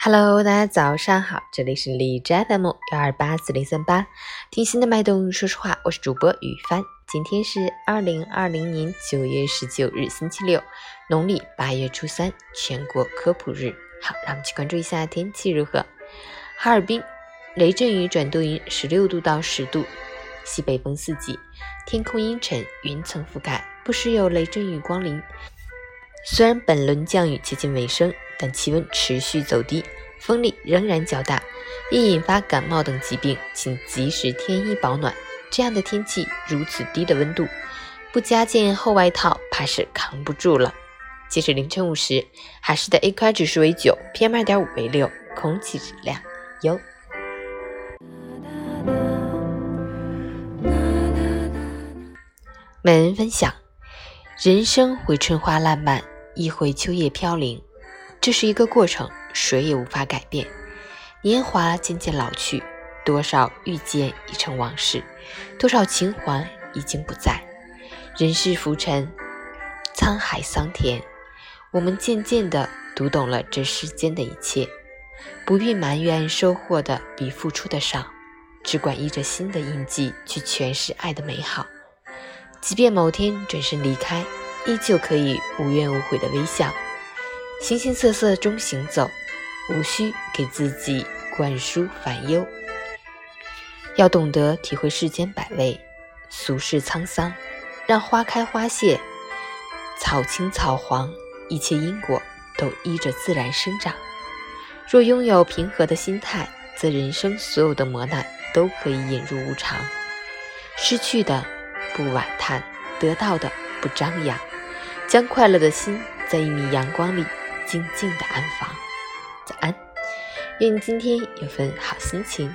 Hello，大家早上好，这里是荔枝 FM 幺二八四零三八，听心的脉动，说实话，我是主播雨帆。今天是二零二零年九月十九日，星期六，农历八月初三，全国科普日。好，让我们去关注一下天气如何。哈尔滨雷阵雨转多云，十六度到十度，西北风四级，天空阴沉，云层覆盖，不时有雷阵雨光临。虽然本轮降雨接近尾声，但气温持续走低，风力仍然较大，易引发感冒等疾病，请及时添衣保暖。这样的天气，如此低的温度，不加件厚外套，怕是扛不住了。截止凌晨五时，海市的 AQI 指数为九，PM 二点五为六，空气质量优。每人分享：人生会春花烂漫。亦会秋叶飘零，这是一个过程，谁也无法改变。年华渐渐老去，多少遇见已成往事，多少情怀已经不在。人世浮沉，沧海桑田，我们渐渐地读懂了这世间的一切，不必埋怨收获的比付出的少，只管依着新的印记去诠释爱的美好。即便某天转身离开。依旧可以无怨无悔的微笑，形形色色中行走，无需给自己灌输烦忧。要懂得体会世间百味，俗世沧桑，让花开花谢，草青草黄，一切因果都依着自然生长。若拥有平和的心态，则人生所有的磨难都可以引入无常。失去的不惋叹，得到的不张扬。将快乐的心在一米阳光里静静的安放。早安，愿你今天有份好心情。